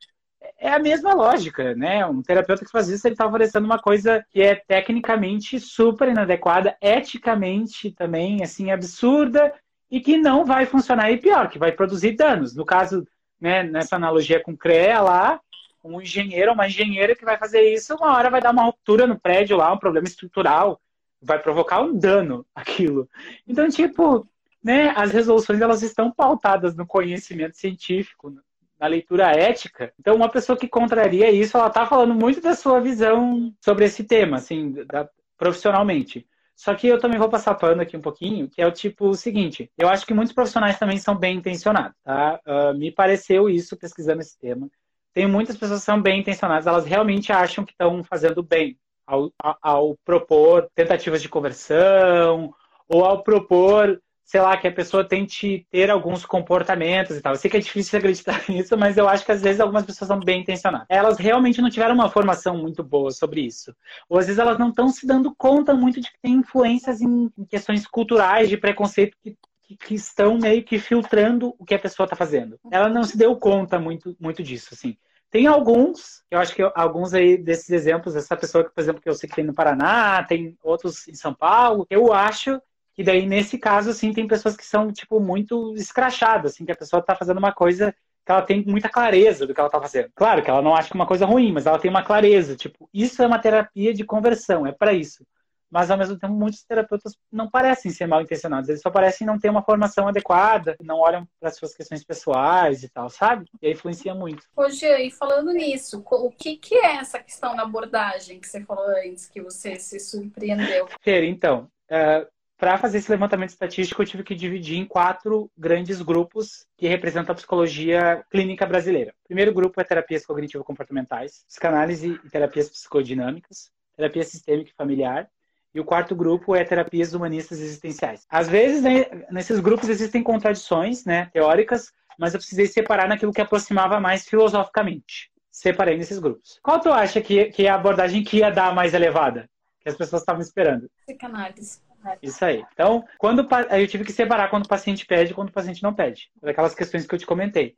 É a mesma lógica, né? Um terapeuta que faz isso, ele está oferecendo uma coisa que é tecnicamente super inadequada, eticamente também, assim, absurda e que não vai funcionar e pior, que vai produzir danos. No caso, né, nessa analogia com CREA lá, um engenheiro uma engenheira que vai fazer isso, uma hora vai dar uma ruptura no prédio lá, um problema estrutural, vai provocar um dano [LAUGHS] aquilo. Então, tipo, né, as resoluções elas estão pautadas no conhecimento científico, na leitura ética. Então, uma pessoa que contraria isso, ela está falando muito da sua visão sobre esse tema, assim, da, profissionalmente. Só que eu também vou passar pano aqui um pouquinho, que é o tipo o seguinte: eu acho que muitos profissionais também são bem intencionados, tá? Uh, me pareceu isso pesquisando esse tema tem muitas pessoas que são bem intencionadas, elas realmente acham que estão fazendo bem ao, ao, propor tentativas de conversão ou ao propor, sei lá, que a pessoa tente ter alguns comportamentos e tal. Eu sei que é difícil [LAUGHS] acreditar nisso, mas eu acho que às vezes algumas pessoas são bem intencionadas. Elas realmente não tiveram uma formação muito boa sobre isso. Ou às vezes elas não estão se dando conta muito de que tem influências em, em questões culturais, de preconceito que que, estão meio que filtrando o que a pessoa está fazendo. Ela não se deu conta muito, muito disso, assim. Tem alguns, eu acho que alguns aí desses exemplos, essa pessoa que, por exemplo, que eu sei que tem no Paraná, tem outros em São Paulo, eu acho que daí, nesse caso, assim, tem pessoas que são, tipo, muito escrachadas, assim, que a pessoa está fazendo uma coisa que ela tem muita clareza do que ela está fazendo. Claro que ela não acha que é uma coisa ruim, mas ela tem uma clareza, tipo, isso é uma terapia de conversão, é para isso mas ao mesmo tempo muitos terapeutas não parecem ser mal intencionados, eles só parecem não ter uma formação adequada, não olham para as suas questões pessoais e tal, sabe? E aí influencia muito. Hoje, e falando nisso, o que, que é essa questão da abordagem que você falou antes, que você se surpreendeu? Fer, então, uh, para fazer esse levantamento estatístico, eu tive que dividir em quatro grandes grupos que representam a psicologia clínica brasileira. O primeiro grupo é terapias cognitivo-comportamentais, psicanálise e terapias psicodinâmicas, terapia sistêmica e familiar. E o quarto grupo é terapias humanistas existenciais. Às vezes, né, nesses grupos existem contradições né, teóricas, mas eu precisei separar naquilo que aproximava mais filosoficamente. Separei nesses grupos. Qual tu acha que, que é a abordagem que ia dar mais elevada? Que as pessoas estavam esperando? Psicanálise. Isso aí. Então, quando eu tive que separar quando o paciente pede e quando o paciente não pede. Daquelas questões que eu te comentei.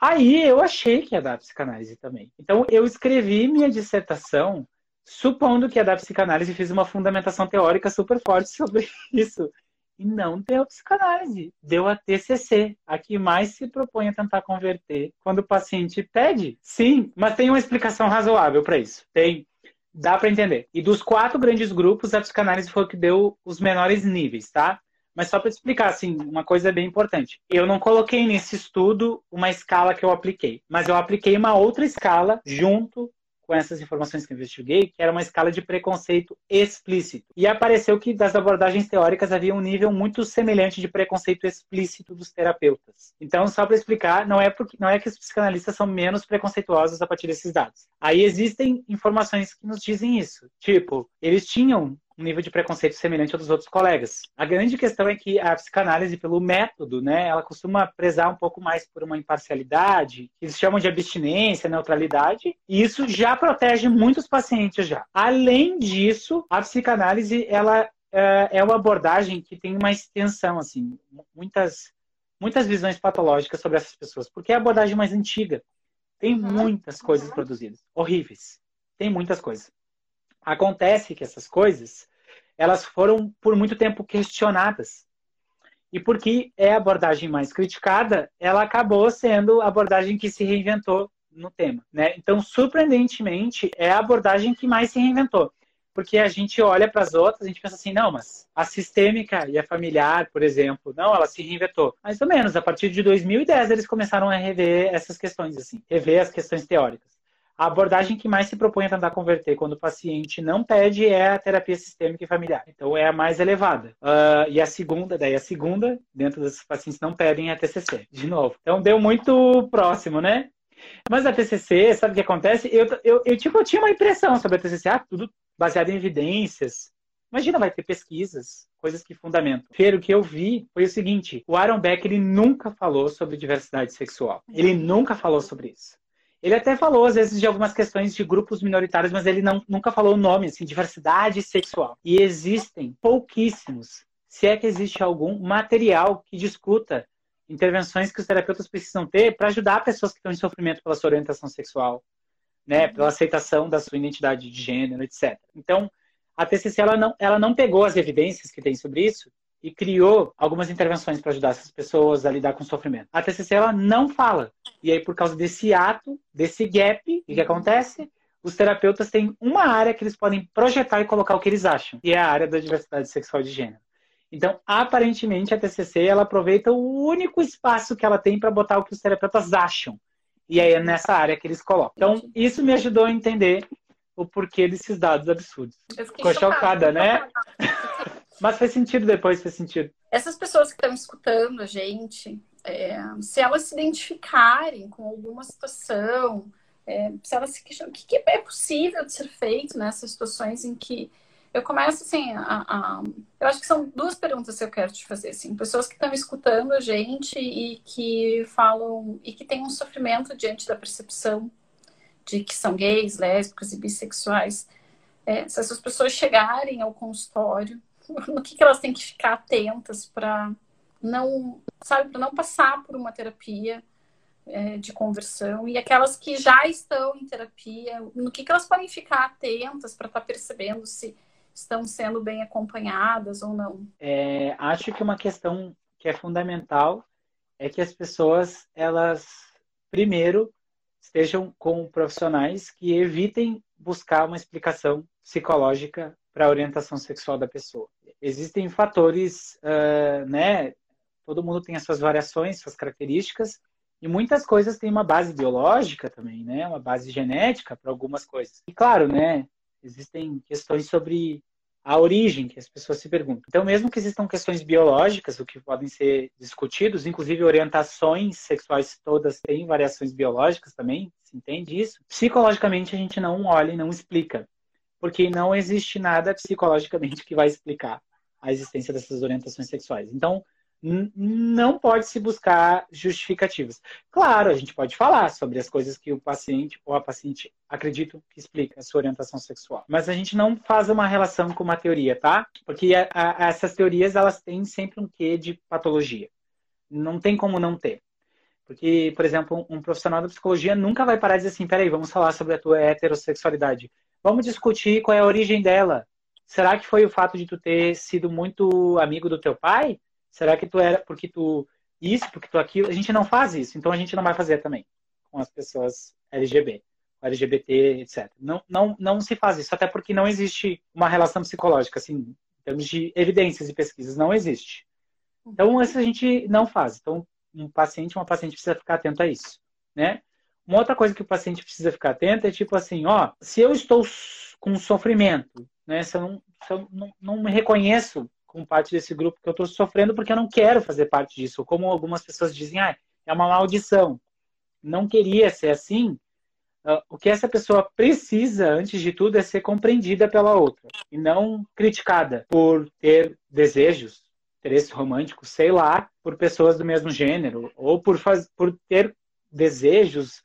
Aí eu achei que ia dar psicanálise também. Então, eu escrevi minha dissertação supondo que ia dar psicanálise fiz uma fundamentação teórica super forte sobre [LAUGHS] isso. E não deu psicanálise, deu a TCC, a que mais se propõe a tentar converter quando o paciente pede. Sim, mas tem uma explicação razoável para isso. Tem dá para entender. E dos quatro grandes grupos, a psicanálise foi o que deu os menores níveis, tá? Mas só para explicar, assim, uma coisa bem importante. Eu não coloquei nesse estudo uma escala que eu apliquei, mas eu apliquei uma outra escala junto com essas informações que eu investiguei, que era uma escala de preconceito explícito. E apareceu que das abordagens teóricas havia um nível muito semelhante de preconceito explícito dos terapeutas. Então, só para explicar, não é porque não é que os psicanalistas são menos preconceituosos a partir desses dados. Aí existem informações que nos dizem isso. Tipo, eles tinham um nível de preconceito semelhante ao dos outros colegas. A grande questão é que a psicanálise, pelo método, né, ela costuma prezar um pouco mais por uma imparcialidade, que eles chamam de abstinência, neutralidade, e isso já protege muitos pacientes já. Além disso, a psicanálise, ela é, é uma abordagem que tem uma extensão, assim, muitas, muitas visões patológicas sobre essas pessoas, porque é a abordagem mais antiga. Tem muitas coisas produzidas, horríveis. Tem muitas coisas. Acontece que essas coisas, elas foram por muito tempo questionadas. E porque é a abordagem mais criticada, ela acabou sendo a abordagem que se reinventou no tema, né? Então, surpreendentemente, é a abordagem que mais se reinventou. Porque a gente olha para as outras, a gente pensa assim, não, mas a sistêmica e a familiar, por exemplo, não, ela se reinventou. Mais ou menos, a partir de 2010 eles começaram a rever essas questões, assim, rever as questões teóricas. A abordagem que mais se propõe a tentar converter quando o paciente não pede é a terapia sistêmica e familiar. Então é a mais elevada. Uh, e a segunda, daí a segunda, dentro desses pacientes não pedem é a TCC, de novo. Então deu muito próximo, né? Mas a TCC, sabe o que acontece? Eu, eu, eu, tipo, eu tinha uma impressão sobre a TCC, ah, tudo baseado em evidências. Imagina, vai ter pesquisas, coisas que fundamentam. Fer, o que eu vi foi o seguinte: o Aaron Beck ele nunca falou sobre diversidade sexual. Ele nunca falou sobre isso. Ele até falou, às vezes, de algumas questões de grupos minoritários, mas ele não, nunca falou o nome, assim, diversidade sexual. E existem pouquíssimos, se é que existe algum, material que discuta intervenções que os terapeutas precisam ter para ajudar pessoas que estão em sofrimento pela sua orientação sexual, né, pela aceitação da sua identidade de gênero, etc. Então, a TCC ela não, ela não pegou as evidências que tem sobre isso e criou algumas intervenções para ajudar essas pessoas a lidar com o sofrimento. A TCC ela não fala. E aí, por causa desse ato, desse gap, o que acontece? Os terapeutas têm uma área que eles podem projetar e colocar o que eles acham, e é a área da diversidade sexual de gênero. Então, aparentemente, a TCC ela aproveita o único espaço que ela tem para botar o que os terapeutas acham. E aí é nessa área que eles colocam. Então, isso me ajudou a entender o porquê desses dados absurdos. Ficou chocada, chocada né? Mas faz sentido depois, faz sentido. Essas pessoas que estão escutando a gente, é, se elas se identificarem com alguma situação, é, se elas se questionam o que, que, é possível de ser feito nessas situações em que eu começo assim, a, a, eu acho que são duas perguntas que eu quero te fazer, assim, pessoas que estão escutando a gente e que falam e que têm um sofrimento diante da percepção de que são gays, lésbicas e bissexuais. É, se essas pessoas chegarem ao consultório no que, que elas têm que ficar atentas para não, sabe, para não passar por uma terapia é, de conversão e aquelas que já estão em terapia, no que, que elas podem ficar atentas para estar tá percebendo se estão sendo bem acompanhadas ou não? É, acho que uma questão que é fundamental é que as pessoas, elas, primeiro, estejam com profissionais que evitem buscar uma explicação psicológica para a orientação sexual da pessoa existem fatores, uh, né? Todo mundo tem as suas variações, suas características, e muitas coisas têm uma base biológica também, né? Uma base genética para algumas coisas. E claro, né? Existem questões sobre a origem que as pessoas se perguntam. Então, mesmo que existam questões biológicas, o que podem ser discutidos, inclusive orientações sexuais todas têm variações biológicas também, se entende isso? Psicologicamente a gente não olha e não explica, porque não existe nada psicologicamente que vai explicar a existência dessas orientações sexuais. Então, não pode se buscar justificativas. Claro, a gente pode falar sobre as coisas que o paciente ou a paciente acreditam que explica a sua orientação sexual, mas a gente não faz uma relação com uma teoria, tá? Porque a, a, essas teorias elas têm sempre um quê de patologia. Não tem como não ter. Porque, por exemplo, um profissional da psicologia nunca vai parar e dizer assim, peraí, vamos falar sobre a tua heterossexualidade. Vamos discutir qual é a origem dela. Será que foi o fato de tu ter sido muito amigo do teu pai? Será que tu era porque tu isso, porque tu aquilo? A gente não faz isso, então a gente não vai fazer também com as pessoas LGBT, LGBT, etc. Não, não, não se faz isso, até porque não existe uma relação psicológica, assim, em termos de evidências e pesquisas, não existe. Então, isso a gente não faz. Então, um paciente, uma paciente precisa ficar atento a isso, né? Uma outra coisa que o paciente precisa ficar atento é tipo assim, ó, se eu estou com sofrimento, né? Se eu não, se eu não, não me reconheço com parte desse grupo que eu estou sofrendo porque eu não quero fazer parte disso. Como algumas pessoas dizem, ah, é uma maldição. Não queria ser assim. Uh, o que essa pessoa precisa, antes de tudo, é ser compreendida pela outra e não criticada por ter desejos, interesse romântico, sei lá, por pessoas do mesmo gênero ou por, faz, por ter desejos,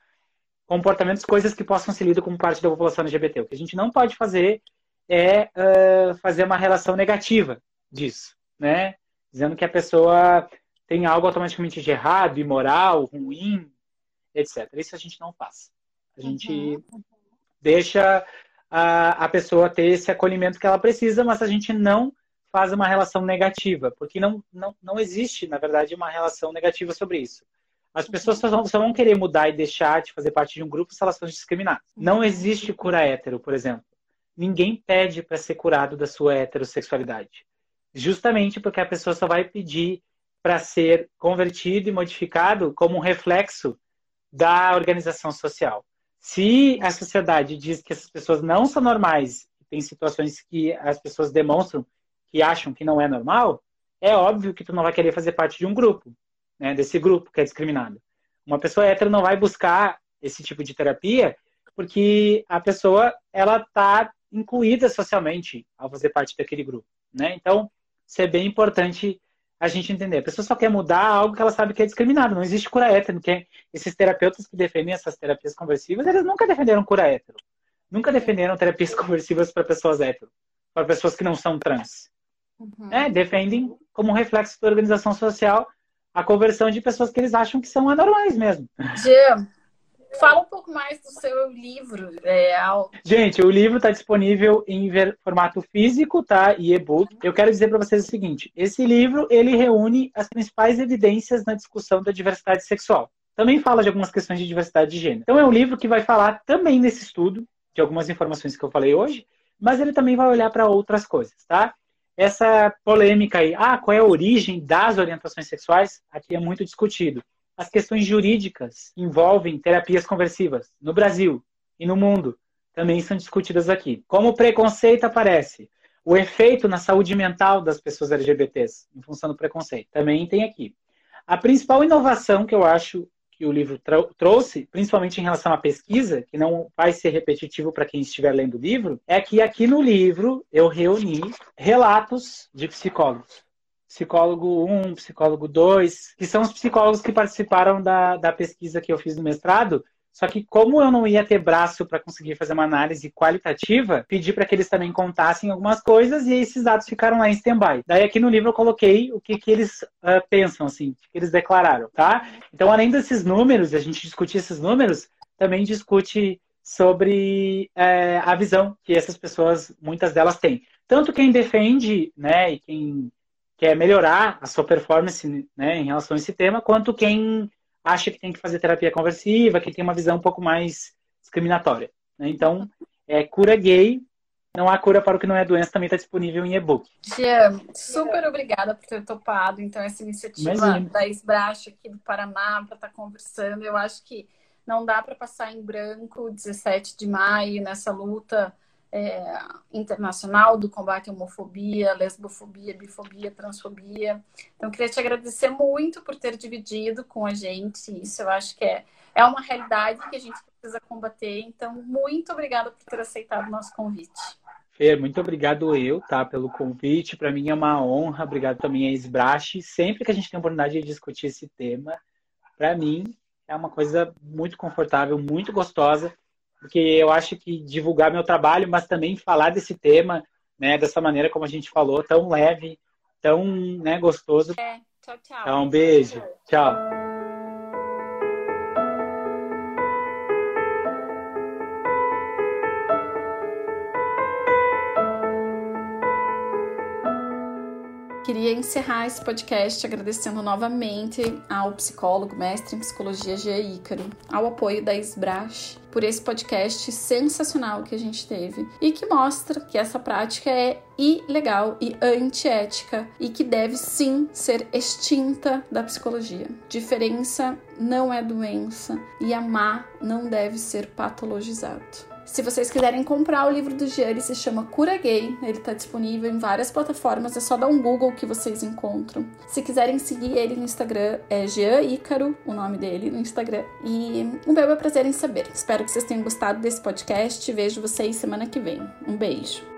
comportamentos, coisas que possam ser lidas como parte da população LGBT. O que a gente não pode fazer é uh, fazer uma relação negativa disso, né? Dizendo que a pessoa tem algo automaticamente de errado, imoral, ruim, etc. Isso a gente não faz. A gente uhum. deixa a, a pessoa ter esse acolhimento que ela precisa, mas a gente não faz uma relação negativa, porque não, não, não existe, na verdade, uma relação negativa sobre isso. As pessoas só vão, só vão querer mudar e deixar de fazer parte de um grupo se elas são discriminadas. Não existe cura hétero, por exemplo. Ninguém pede para ser curado da sua heterossexualidade justamente porque a pessoa só vai pedir para ser convertido e modificado como um reflexo da organização social. Se a sociedade diz que essas pessoas não são normais, tem situações que as pessoas demonstram que acham que não é normal, é óbvio que tu não vai querer fazer parte de um grupo, né, desse grupo que é discriminado. Uma pessoa hétero não vai buscar esse tipo de terapia porque a pessoa ela está incluída socialmente ao fazer parte daquele grupo, né? Então, isso é bem importante a gente entender. A pessoa só quer mudar algo que ela sabe que é discriminado. Não existe cura hétero. Que esses terapeutas que defendem essas terapias conversivas, eles nunca defenderam cura hétero. Nunca defenderam terapias [LAUGHS] conversivas para pessoas hétero, para pessoas que não são trans. Uhum. É, defendem como reflexo da organização social a conversão de pessoas que eles acham que são anormais mesmo. Fala um pouco mais do seu livro. É, ao... Gente, o livro está disponível em formato físico, tá? E e-book. Eu quero dizer para vocês o seguinte: esse livro ele reúne as principais evidências na discussão da diversidade sexual. Também fala de algumas questões de diversidade de gênero. Então é um livro que vai falar também nesse estudo de algumas informações que eu falei hoje, mas ele também vai olhar para outras coisas, tá? Essa polêmica aí, ah, qual é a origem das orientações sexuais? Aqui é muito discutido as questões jurídicas envolvem terapias conversivas no Brasil e no mundo também são discutidas aqui. Como o preconceito aparece, o efeito na saúde mental das pessoas LGBTs em função do preconceito também tem aqui. A principal inovação que eu acho que o livro trouxe, principalmente em relação à pesquisa, que não vai ser repetitivo para quem estiver lendo o livro, é que aqui no livro eu reuni relatos de psicólogos psicólogo 1, psicólogo 2, que são os psicólogos que participaram da, da pesquisa que eu fiz no mestrado. Só que como eu não ia ter braço para conseguir fazer uma análise qualitativa, pedi para que eles também contassem algumas coisas e esses dados ficaram lá em stand-by. Daí aqui no livro eu coloquei o que, que eles uh, pensam, assim, o que eles declararam, tá? Então, além desses números, a gente discutir esses números, também discute sobre é, a visão que essas pessoas, muitas delas têm. Tanto quem defende, né, e quem quer melhorar a sua performance né, em relação a esse tema, quanto quem acha que tem que fazer terapia conversiva, que tem uma visão um pouco mais discriminatória. Né? Então, é cura gay, não há cura para o que não é doença, também está disponível em e-book. Jean, super obrigada por ter topado, então, essa iniciativa Imagina. da Esbrache aqui do Paraná para estar tá conversando. Eu acho que não dá para passar em branco 17 de maio nessa luta é, internacional do combate à homofobia, lesbofobia, bifobia, transfobia. Então, queria te agradecer muito por ter dividido com a gente isso. Eu acho que é, é uma realidade que a gente precisa combater. Então, muito obrigada por ter aceitado o nosso convite. Fer, muito obrigado eu, tá, pelo convite. Para mim é uma honra. Obrigado também a Esbrache. Sempre que a gente tem a oportunidade de discutir esse tema, para mim é uma coisa muito confortável, muito gostosa porque eu acho que divulgar meu trabalho, mas também falar desse tema, né, dessa maneira como a gente falou, tão leve, tão né, gostoso. É, tchau, tchau. Então, um beijo. Tchau. Queria encerrar esse podcast agradecendo novamente ao psicólogo, mestre em psicologia Gia Ícaro, ao apoio da Esbrash, por esse podcast sensacional que a gente teve e que mostra que essa prática é ilegal e antiética e que deve sim ser extinta da psicologia. Diferença não é doença e amar não deve ser patologizado. Se vocês quiserem comprar o livro do Jean, ele se chama Cura Gay. Ele está disponível em várias plataformas, é só dar um Google que vocês encontram. Se quiserem seguir ele no Instagram, é Jean Ícaro, o nome dele no Instagram. E um belo prazer em saber. Espero que vocês tenham gostado desse podcast. Vejo vocês semana que vem. Um beijo.